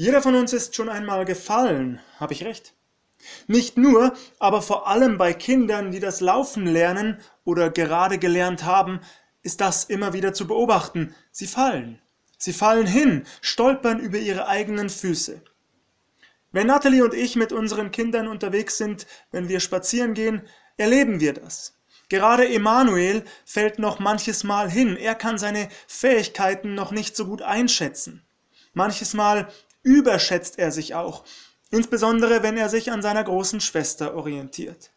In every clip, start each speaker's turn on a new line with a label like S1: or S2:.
S1: Jeder von uns ist schon einmal gefallen, habe ich recht? Nicht nur, aber vor allem bei Kindern, die das Laufen lernen oder gerade gelernt haben, ist das immer wieder zu beobachten. Sie fallen. Sie fallen hin, stolpern über ihre eigenen Füße. Wenn Natalie und ich mit unseren Kindern unterwegs sind, wenn wir spazieren gehen, erleben wir das. Gerade Emanuel fällt noch manches Mal hin. Er kann seine Fähigkeiten noch nicht so gut einschätzen. Manches Mal überschätzt er sich auch, insbesondere wenn er sich an seiner großen Schwester orientiert.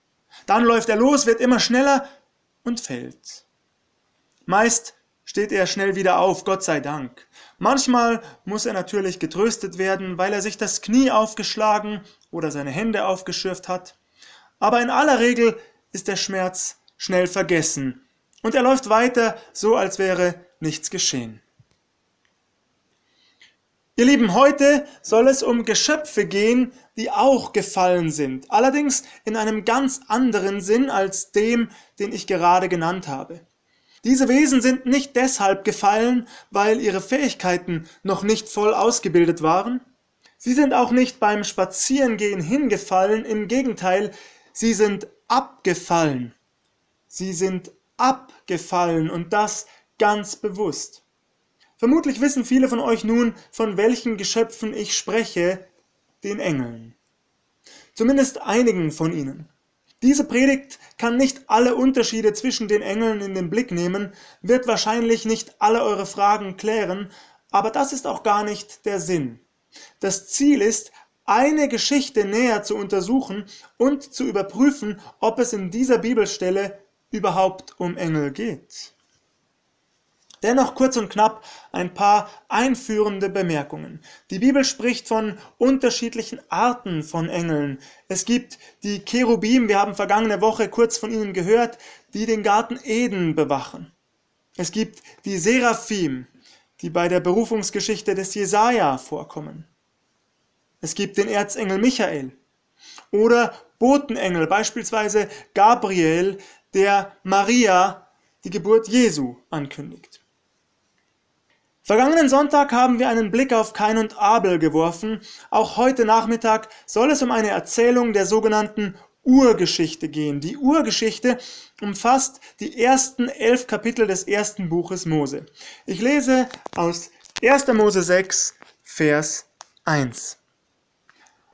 S1: Dann läuft er los, wird immer schneller und fällt. Meist steht er schnell wieder auf, Gott sei Dank. Manchmal muss er natürlich getröstet werden, weil er sich das Knie aufgeschlagen oder seine Hände aufgeschürft hat. Aber in aller Regel ist der Schmerz schnell vergessen und er läuft weiter, so als wäre nichts geschehen. Ihr Lieben, heute soll es um Geschöpfe gehen, die auch gefallen sind, allerdings in einem ganz anderen Sinn als dem, den ich gerade genannt habe. Diese Wesen sind nicht deshalb gefallen, weil ihre Fähigkeiten noch nicht voll ausgebildet waren. Sie sind auch nicht beim Spazierengehen hingefallen, im Gegenteil, sie sind abgefallen. Sie sind abgefallen und das ganz bewusst. Vermutlich wissen viele von euch nun, von welchen Geschöpfen ich spreche, den Engeln. Zumindest einigen von ihnen. Diese Predigt kann nicht alle Unterschiede zwischen den Engeln in den Blick nehmen, wird wahrscheinlich nicht alle eure Fragen klären, aber das ist auch gar nicht der Sinn. Das Ziel ist, eine Geschichte näher zu untersuchen und zu überprüfen, ob es in dieser Bibelstelle überhaupt um Engel geht. Dennoch kurz und knapp ein paar einführende Bemerkungen. Die Bibel spricht von unterschiedlichen Arten von Engeln. Es gibt die Cherubim, wir haben vergangene Woche kurz von ihnen gehört, die den Garten Eden bewachen. Es gibt die Seraphim, die bei der Berufungsgeschichte des Jesaja vorkommen. Es gibt den Erzengel Michael oder Botenengel, beispielsweise Gabriel, der Maria die Geburt Jesu ankündigt. Vergangenen Sonntag haben wir einen Blick auf Kain und Abel geworfen. Auch heute Nachmittag soll es um eine Erzählung der sogenannten Urgeschichte gehen. Die Urgeschichte umfasst die ersten elf Kapitel des ersten Buches Mose. Ich lese aus 1. Mose 6, Vers 1.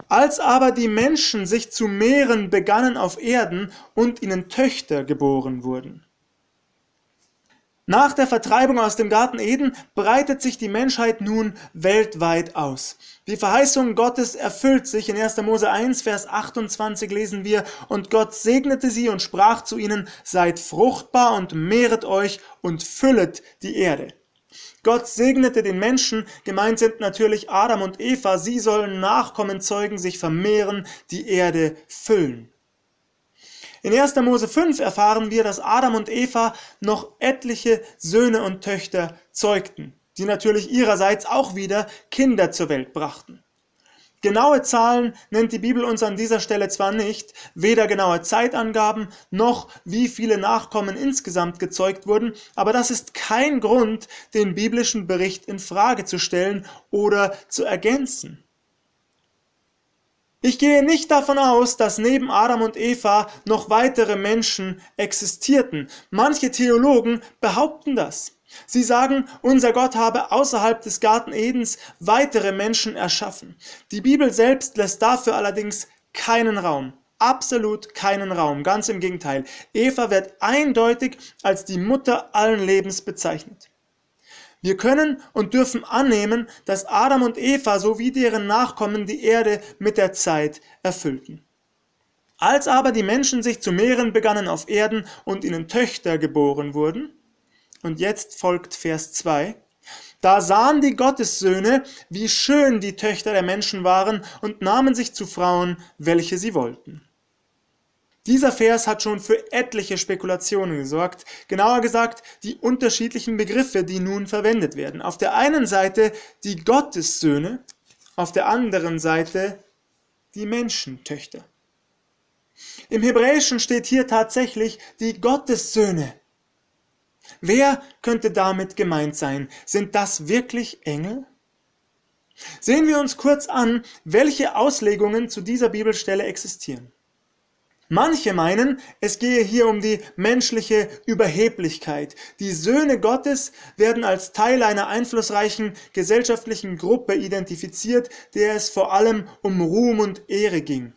S1: Als aber die Menschen sich zu mehren begannen auf Erden und ihnen Töchter geboren wurden. Nach der Vertreibung aus dem Garten Eden breitet sich die Menschheit nun weltweit aus. Die Verheißung Gottes erfüllt sich. In 1. Mose 1, Vers 28 lesen wir, und Gott segnete sie und sprach zu ihnen, seid fruchtbar und mehret euch und füllet die Erde. Gott segnete den Menschen, gemeint sind natürlich Adam und Eva, sie sollen Nachkommen zeugen, sich vermehren, die Erde füllen. In 1. Mose 5 erfahren wir, dass Adam und Eva noch etliche Söhne und Töchter zeugten, die natürlich ihrerseits auch wieder Kinder zur Welt brachten. Genaue Zahlen nennt die Bibel uns an dieser Stelle zwar nicht, weder genaue Zeitangaben noch wie viele Nachkommen insgesamt gezeugt wurden, aber das ist kein Grund, den biblischen Bericht in Frage zu stellen oder zu ergänzen. Ich gehe nicht davon aus, dass neben Adam und Eva noch weitere Menschen existierten. Manche Theologen behaupten das. Sie sagen, unser Gott habe außerhalb des Garten Edens weitere Menschen erschaffen. Die Bibel selbst lässt dafür allerdings keinen Raum. Absolut keinen Raum. Ganz im Gegenteil. Eva wird eindeutig als die Mutter allen Lebens bezeichnet. Wir können und dürfen annehmen, dass Adam und Eva sowie deren Nachkommen die Erde mit der Zeit erfüllten. Als aber die Menschen sich zu mehren begannen auf Erden und ihnen Töchter geboren wurden, und jetzt folgt Vers 2, da sahen die Gottessöhne, wie schön die Töchter der Menschen waren, und nahmen sich zu Frauen, welche sie wollten. Dieser Vers hat schon für etliche Spekulationen gesorgt, genauer gesagt die unterschiedlichen Begriffe, die nun verwendet werden. Auf der einen Seite die Gottessöhne, auf der anderen Seite die Menschentöchter. Im Hebräischen steht hier tatsächlich die Gottessöhne. Wer könnte damit gemeint sein? Sind das wirklich Engel? Sehen wir uns kurz an, welche Auslegungen zu dieser Bibelstelle existieren. Manche meinen, es gehe hier um die menschliche Überheblichkeit. Die Söhne Gottes werden als Teil einer einflussreichen gesellschaftlichen Gruppe identifiziert, der es vor allem um Ruhm und Ehre ging.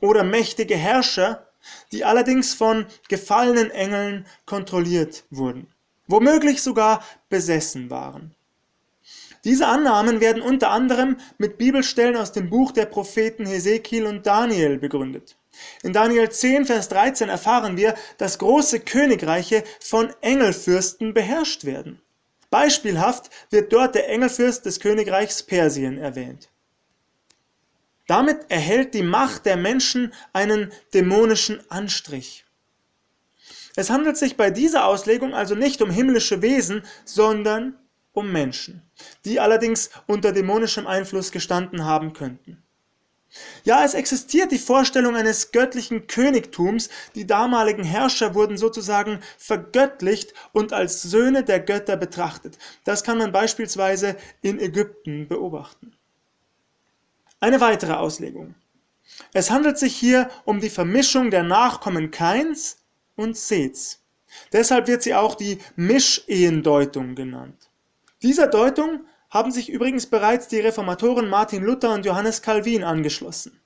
S1: Oder mächtige Herrscher, die allerdings von gefallenen Engeln kontrolliert wurden, womöglich sogar besessen waren. Diese Annahmen werden unter anderem mit Bibelstellen aus dem Buch der Propheten Hesekiel und Daniel begründet. In Daniel 10, Vers 13 erfahren wir, dass große Königreiche von Engelfürsten beherrscht werden. Beispielhaft wird dort der Engelfürst des Königreichs Persien erwähnt. Damit erhält die Macht der Menschen einen dämonischen Anstrich. Es handelt sich bei dieser Auslegung also nicht um himmlische Wesen, sondern um Menschen, die allerdings unter dämonischem Einfluss gestanden haben könnten. Ja, es existiert die Vorstellung eines göttlichen Königtums, die damaligen Herrscher wurden sozusagen vergöttlicht und als Söhne der Götter betrachtet. Das kann man beispielsweise in Ägypten beobachten. Eine weitere Auslegung. Es handelt sich hier um die Vermischung der Nachkommen Kains und Seths. Deshalb wird sie auch die Mischehendeutung genannt. Dieser Deutung haben sich übrigens bereits die Reformatoren Martin Luther und Johannes Calvin angeschlossen.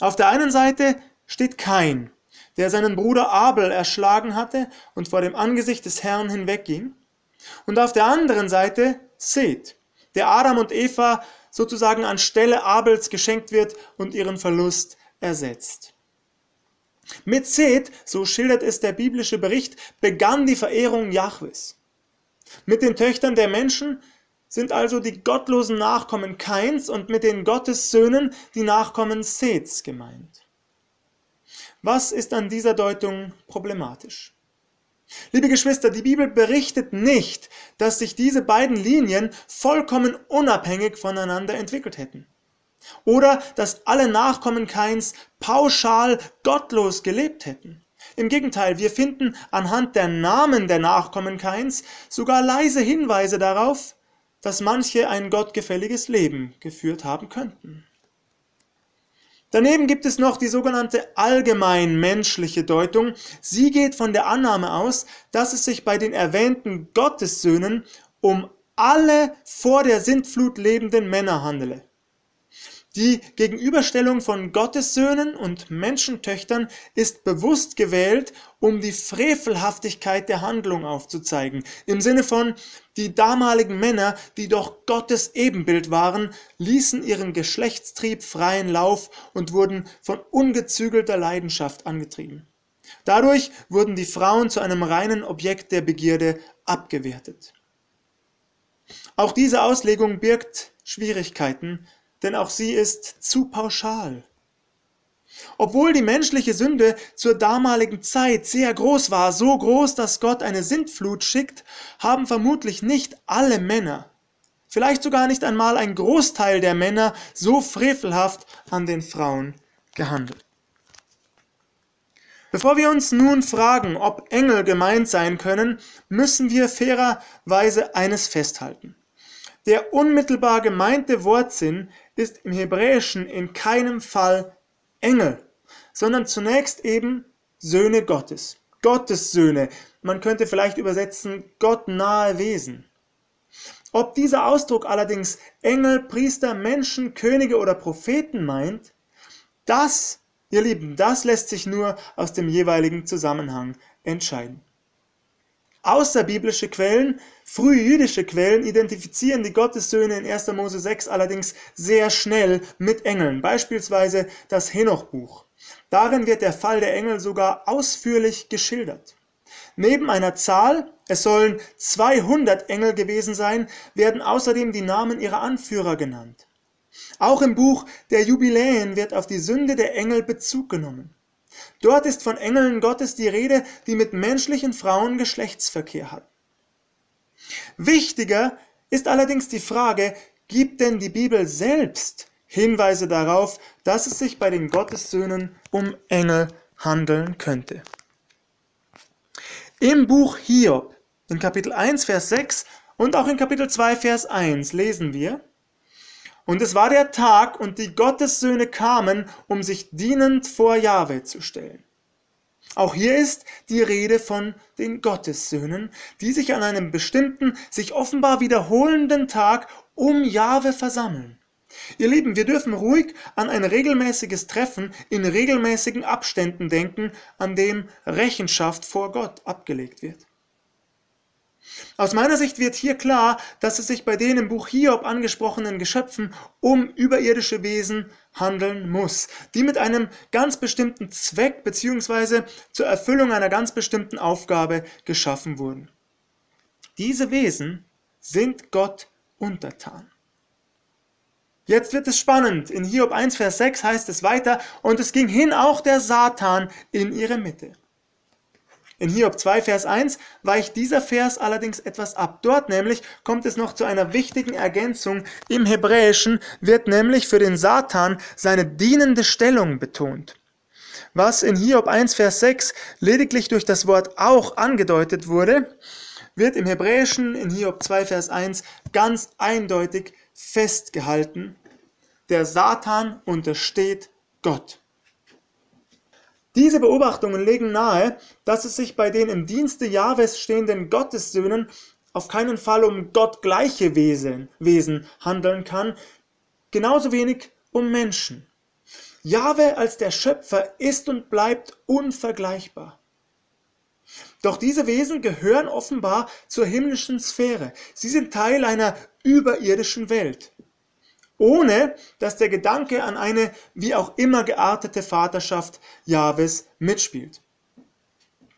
S1: Auf der einen Seite steht Kain, der seinen Bruder Abel erschlagen hatte und vor dem Angesicht des Herrn hinwegging. Und auf der anderen Seite Seth, der Adam und Eva sozusagen anstelle Abels geschenkt wird und ihren Verlust ersetzt. Mit Seth, so schildert es der biblische Bericht, begann die Verehrung Jahwes. Mit den Töchtern der Menschen sind also die gottlosen Nachkommen Kains und mit den Gottessöhnen die Nachkommen Seths gemeint. Was ist an dieser Deutung problematisch? Liebe Geschwister, die Bibel berichtet nicht, dass sich diese beiden Linien vollkommen unabhängig voneinander entwickelt hätten. Oder dass alle Nachkommen Kains pauschal gottlos gelebt hätten. Im Gegenteil, wir finden anhand der Namen der Nachkommen Kains sogar leise Hinweise darauf, dass manche ein gottgefälliges Leben geführt haben könnten. Daneben gibt es noch die sogenannte allgemein menschliche Deutung. Sie geht von der Annahme aus, dass es sich bei den erwähnten Gottessöhnen um alle vor der Sintflut lebenden Männer handele. Die Gegenüberstellung von Gottessöhnen und Menschentöchtern ist bewusst gewählt, um die Frevelhaftigkeit der Handlung aufzuzeigen. Im Sinne von, die damaligen Männer, die doch Gottes Ebenbild waren, ließen ihren Geschlechtstrieb freien Lauf und wurden von ungezügelter Leidenschaft angetrieben. Dadurch wurden die Frauen zu einem reinen Objekt der Begierde abgewertet. Auch diese Auslegung birgt Schwierigkeiten, denn auch sie ist zu pauschal. Obwohl die menschliche Sünde zur damaligen Zeit sehr groß war, so groß, dass Gott eine Sintflut schickt, haben vermutlich nicht alle Männer, vielleicht sogar nicht einmal ein Großteil der Männer, so frevelhaft an den Frauen gehandelt. Bevor wir uns nun fragen, ob Engel gemeint sein können, müssen wir fairerweise eines festhalten. Der unmittelbar gemeinte Wortsinn ist im Hebräischen in keinem Fall Engel, sondern zunächst eben Söhne Gottes. Gottes Söhne. Man könnte vielleicht übersetzen gottnahe Wesen. Ob dieser Ausdruck allerdings Engel, Priester, Menschen, Könige oder Propheten meint, das, ihr Lieben, das lässt sich nur aus dem jeweiligen Zusammenhang entscheiden. Außerbiblische Quellen, frühjüdische Quellen identifizieren die Gottessöhne in 1. Mose 6 allerdings sehr schnell mit Engeln, beispielsweise das Henochbuch. Darin wird der Fall der Engel sogar ausführlich geschildert. Neben einer Zahl, es sollen 200 Engel gewesen sein, werden außerdem die Namen ihrer Anführer genannt. Auch im Buch der Jubiläen wird auf die Sünde der Engel Bezug genommen. Dort ist von Engeln Gottes die Rede, die mit menschlichen Frauen Geschlechtsverkehr hatten. Wichtiger ist allerdings die Frage, gibt denn die Bibel selbst Hinweise darauf, dass es sich bei den Gottessöhnen um Engel handeln könnte? Im Buch Hiob, in Kapitel 1, Vers 6 und auch in Kapitel 2, Vers 1 lesen wir, Und es war der Tag, und die Gottessöhne kamen, um sich dienend vor Jahwe zu stellen. Auch hier ist die Rede von den Gottessöhnen, die sich an einem bestimmten, sich offenbar wiederholenden Tag um Jahwe versammeln. Ihr Lieben, wir dürfen ruhig an ein regelmäßiges Treffen in regelmäßigen Abständen denken, an dem Rechenschaft vor Gott abgelegt wird. Aus meiner Sicht wird hier klar, dass es sich bei den im Buch Hiob angesprochenen Geschöpfen um überirdische Wesen handeln muss, die mit einem ganz bestimmten Zweck bzw. zur Erfüllung einer ganz bestimmten Aufgabe geschaffen wurden. Diese Wesen sind Gott untertan. Jetzt wird es spannend. In Hiob 1, Vers 6 heißt es weiter, und es ging hin auch der Satan in ihre Mitte. In Hiob 2, Vers 1 weicht dieser Vers allerdings etwas ab. Dort nämlich kommt es noch zu einer wichtigen Ergänzung. Im Hebräischen wird nämlich für den Satan seine dienende Stellung betont. Was in Hiob 1, Vers 6 lediglich durch das Wort auch angedeutet wurde, wird im Hebräischen in Hiob 2, Vers 1 ganz eindeutig festgehalten. Der Satan untersteht Gott. Diese Beobachtungen legen nahe, dass es sich bei den im Dienste Jahwes stehenden Gottessöhnen auf keinen Fall um gottgleiche Wesen, Wesen handeln kann, genauso wenig um Menschen. Jahwe als der Schöpfer ist und bleibt unvergleichbar. Doch diese Wesen gehören offenbar zur himmlischen Sphäre. Sie sind Teil einer überirdischen Welt ohne dass der Gedanke an eine wie auch immer geartete Vaterschaft Jahwes mitspielt.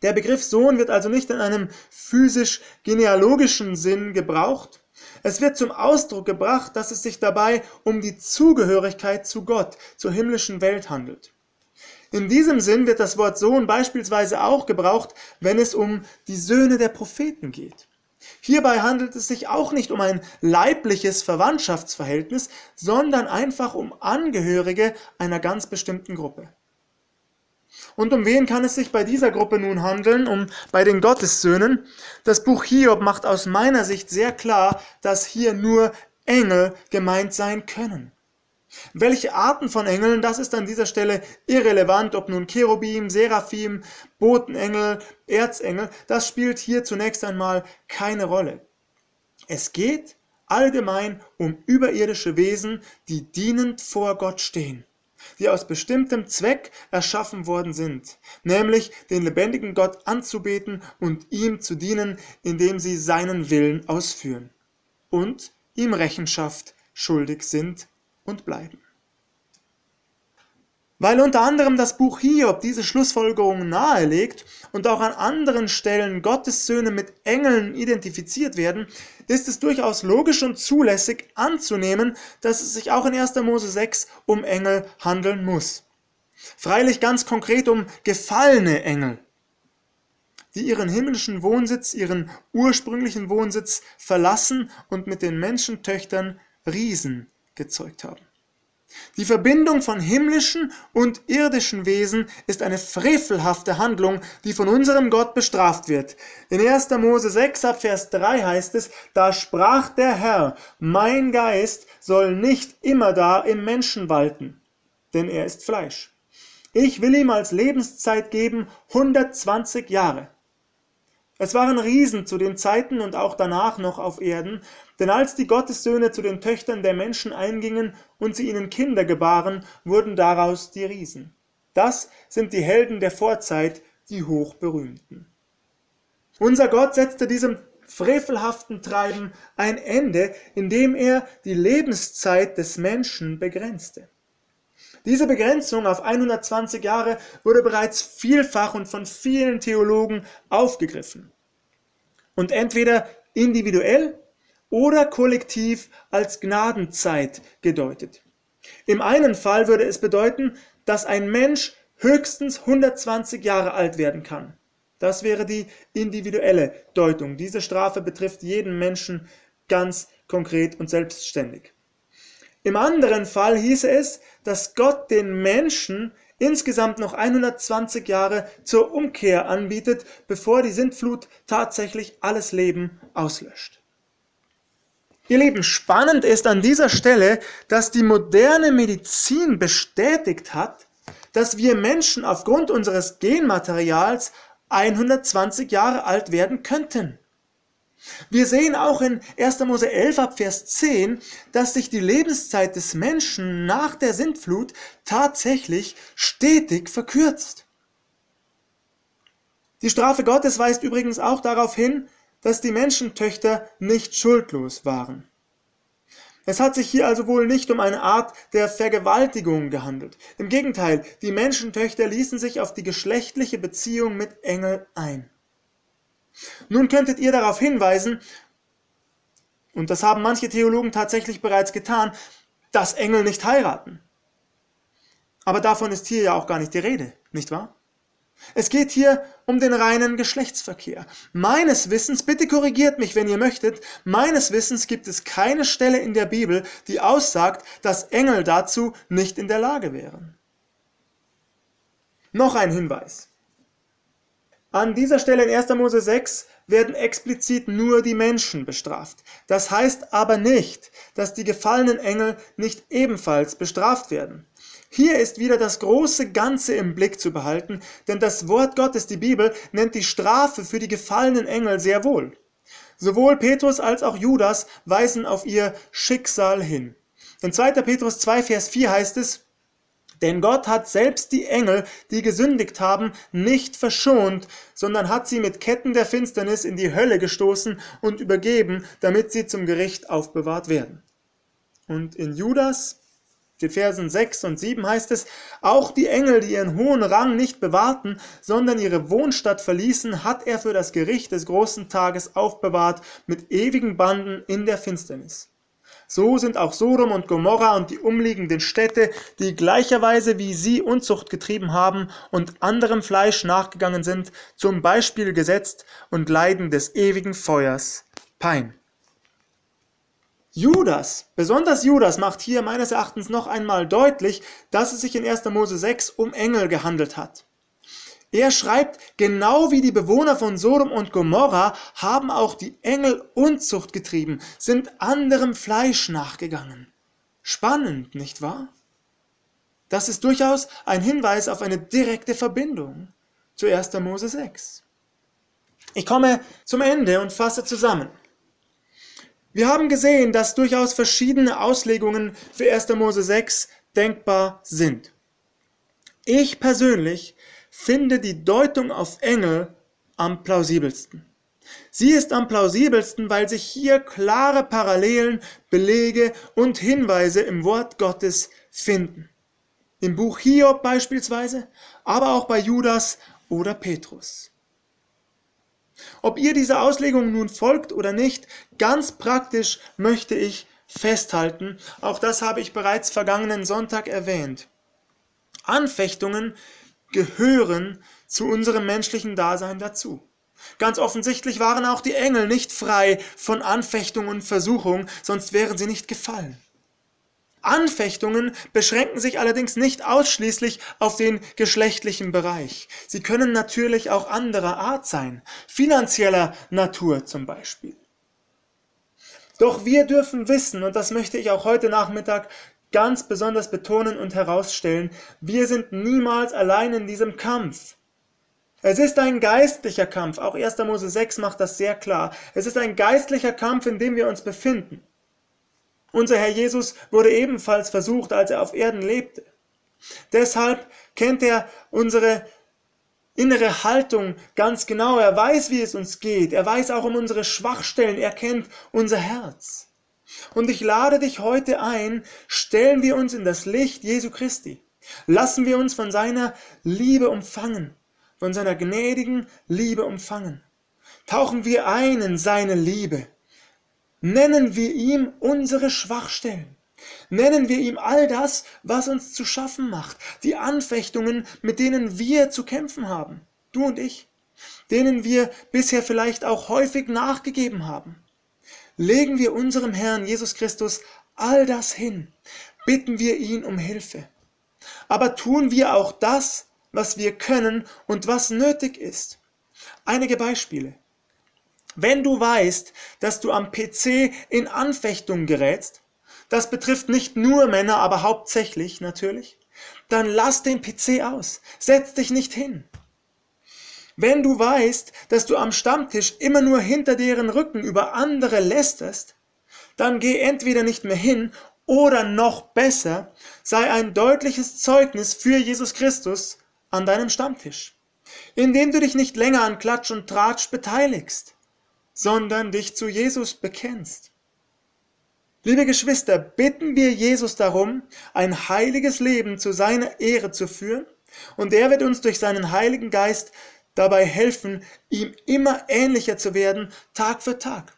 S1: Der Begriff Sohn wird also nicht in einem physisch-genealogischen Sinn gebraucht. Es wird zum Ausdruck gebracht, dass es sich dabei um die Zugehörigkeit zu Gott, zur himmlischen Welt handelt. In diesem Sinn wird das Wort Sohn beispielsweise auch gebraucht, wenn es um die Söhne der Propheten geht. Hierbei handelt es sich auch nicht um ein leibliches Verwandtschaftsverhältnis, sondern einfach um Angehörige einer ganz bestimmten Gruppe. Und um wen kann es sich bei dieser Gruppe nun handeln? Um bei den Gottessöhnen. Das Buch Hiob macht aus meiner Sicht sehr klar, dass hier nur Engel gemeint sein können. Welche Arten von Engeln, das ist an dieser Stelle irrelevant, ob nun Cherubim, Seraphim, Botenengel, Erzengel, das spielt hier zunächst einmal keine Rolle. Es geht allgemein um überirdische Wesen, die dienend vor Gott stehen, die aus bestimmtem Zweck erschaffen worden sind, nämlich den lebendigen Gott anzubeten und ihm zu dienen, indem sie seinen Willen ausführen und ihm Rechenschaft schuldig sind und bleiben. Weil unter anderem das Buch Hiob diese Schlussfolgerung nahelegt und auch an anderen Stellen Gottes Söhne mit Engeln identifiziert werden, ist es durchaus logisch und zulässig anzunehmen, dass es sich auch in 1. Mose 6 um Engel handeln muss. Freilich ganz konkret um gefallene Engel, die ihren himmlischen Wohnsitz, ihren ursprünglichen Wohnsitz verlassen und mit den Menschentöchtern Riesen gezeugt haben. Die Verbindung von himmlischen und irdischen Wesen ist eine frevelhafte Handlung, die von unserem Gott bestraft wird. In 1. Mose 6 ab Vers 3 heißt es, da sprach der Herr, mein Geist soll nicht immer da im Menschen walten, denn er ist Fleisch. Ich will ihm als Lebenszeit geben 120 Jahre. Es waren Riesen zu den Zeiten und auch danach noch auf Erden, denn als die Gottessöhne zu den Töchtern der Menschen eingingen und sie ihnen Kinder gebaren, wurden daraus die Riesen. Das sind die Helden der Vorzeit, die hochberühmten. Unser Gott setzte diesem frevelhaften Treiben ein Ende, indem er die Lebenszeit des Menschen begrenzte. Diese Begrenzung auf 120 Jahre wurde bereits vielfach und von vielen Theologen aufgegriffen und entweder individuell oder kollektiv als Gnadenzeit gedeutet. Im einen Fall würde es bedeuten, dass ein Mensch höchstens 120 Jahre alt werden kann. Das wäre die individuelle Deutung. Diese Strafe betrifft jeden Menschen ganz konkret und selbstständig. Im anderen Fall hieße es, dass Gott den Menschen insgesamt noch 120 Jahre zur Umkehr anbietet, bevor die Sintflut tatsächlich alles Leben auslöscht. Ihr Lieben, spannend ist an dieser Stelle, dass die moderne Medizin bestätigt hat, dass wir Menschen aufgrund unseres Genmaterials 120 Jahre alt werden könnten. Wir sehen auch in 1. Mose 11 ab Vers 10, dass sich die Lebenszeit des Menschen nach der Sintflut tatsächlich stetig verkürzt. Die Strafe Gottes weist übrigens auch darauf hin, dass die Menschentöchter nicht schuldlos waren. Es hat sich hier also wohl nicht um eine Art der Vergewaltigung gehandelt. Im Gegenteil, die Menschentöchter ließen sich auf die geschlechtliche Beziehung mit Engel ein. Nun könntet ihr darauf hinweisen, und das haben manche Theologen tatsächlich bereits getan, dass Engel nicht heiraten. Aber davon ist hier ja auch gar nicht die Rede, nicht wahr? Es geht hier um den reinen Geschlechtsverkehr. Meines Wissens, bitte korrigiert mich, wenn ihr möchtet, meines Wissens gibt es keine Stelle in der Bibel, die aussagt, dass Engel dazu nicht in der Lage wären. Noch ein Hinweis. An dieser Stelle in 1. Mose 6 werden explizit nur die Menschen bestraft. Das heißt aber nicht, dass die gefallenen Engel nicht ebenfalls bestraft werden. Hier ist wieder das große Ganze im Blick zu behalten, denn das Wort Gottes, die Bibel, nennt die Strafe für die gefallenen Engel sehr wohl. Sowohl Petrus als auch Judas weisen auf ihr Schicksal hin. In 2. Petrus 2, Vers 4 heißt es, denn Gott hat selbst die Engel, die gesündigt haben, nicht verschont, sondern hat sie mit Ketten der Finsternis in die Hölle gestoßen und übergeben, damit sie zum Gericht aufbewahrt werden. Und in Judas, den Versen 6 und 7 heißt es, auch die Engel, die ihren hohen Rang nicht bewahrten, sondern ihre Wohnstadt verließen, hat er für das Gericht des großen Tages aufbewahrt mit ewigen Banden in der Finsternis. So sind auch Sodom und Gomorra und die umliegenden Städte, die gleicherweise wie sie Unzucht getrieben haben und anderem Fleisch nachgegangen sind, zum Beispiel gesetzt und leiden des ewigen Feuers Pein. Judas, besonders Judas macht hier meines Erachtens noch einmal deutlich, dass es sich in 1. Mose 6 um Engel gehandelt hat. Er schreibt, genau wie die Bewohner von Sodom und Gomorra haben auch die Engel Unzucht getrieben, sind anderem Fleisch nachgegangen. Spannend, nicht wahr? Das ist durchaus ein Hinweis auf eine direkte Verbindung zu 1. Mose 6. Ich komme zum Ende und fasse zusammen. Wir haben gesehen, dass durchaus verschiedene Auslegungen für 1. Mose 6 denkbar sind. Ich persönlich finde die Deutung auf Engel am plausibelsten. Sie ist am plausibelsten, weil sich hier klare Parallelen, Belege und Hinweise im Wort Gottes finden. Im Buch Hiob beispielsweise, aber auch bei Judas oder Petrus. Ob ihr dieser Auslegung nun folgt oder nicht, ganz praktisch möchte ich festhalten, auch das habe ich bereits vergangenen Sonntag erwähnt. Anfechtungen gehören zu unserem menschlichen Dasein dazu. Ganz offensichtlich waren auch die Engel nicht frei von Anfechtung und Versuchung, sonst wären sie nicht gefallen. Anfechtungen beschränken sich allerdings nicht ausschließlich auf den geschlechtlichen Bereich. Sie können natürlich auch anderer Art sein, finanzieller Natur zum Beispiel. Doch wir dürfen wissen, und das möchte ich auch heute Nachmittag ganz besonders betonen und herausstellen, wir sind niemals allein in diesem Kampf. Es ist ein geistlicher Kampf, auch 1. Mose 6 macht das sehr klar. Es ist ein geistlicher Kampf, in dem wir uns befinden. Unser Herr Jesus wurde ebenfalls versucht, als er auf Erden lebte. Deshalb kennt er unsere innere Haltung ganz genau. Er weiß, wie es uns geht. Er weiß auch um unsere Schwachstellen. Er kennt unser Herz. Und ich lade dich heute ein, stellen wir uns in das Licht Jesu Christi. Lassen wir uns von seiner Liebe umfangen, von seiner gnädigen Liebe umfangen. Tauchen wir ein in seine Liebe. Nennen wir ihm unsere Schwachstellen. Nennen wir ihm all das, was uns zu schaffen macht, die Anfechtungen, mit denen wir zu kämpfen haben, du und ich, denen wir bisher vielleicht auch häufig nachgegeben haben legen wir unserem Herrn Jesus Christus all das hin, bitten wir ihn um Hilfe. Aber tun wir auch das, was wir können und was nötig ist. Einige Beispiele. Wenn du weißt, dass du am PC in Anfechtung gerätst, das betrifft nicht nur Männer, aber hauptsächlich natürlich, dann lass den PC aus, setz dich nicht hin. Wenn du weißt, dass du am Stammtisch immer nur hinter deren Rücken über andere lästerst, dann geh entweder nicht mehr hin oder noch besser, sei ein deutliches Zeugnis für Jesus Christus an deinem Stammtisch, indem du dich nicht länger an Klatsch und Tratsch beteiligst, sondern dich zu Jesus bekennst. Liebe Geschwister, bitten wir Jesus darum, ein heiliges Leben zu seiner Ehre zu führen, und er wird uns durch seinen Heiligen Geist dabei helfen, ihm immer ähnlicher zu werden, Tag für Tag.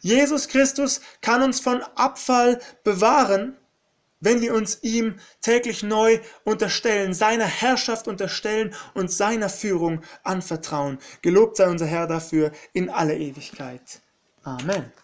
S1: Jesus Christus kann uns von Abfall bewahren, wenn wir uns ihm täglich neu unterstellen, seiner Herrschaft unterstellen und seiner Führung anvertrauen. Gelobt sei unser Herr dafür in alle Ewigkeit. Amen.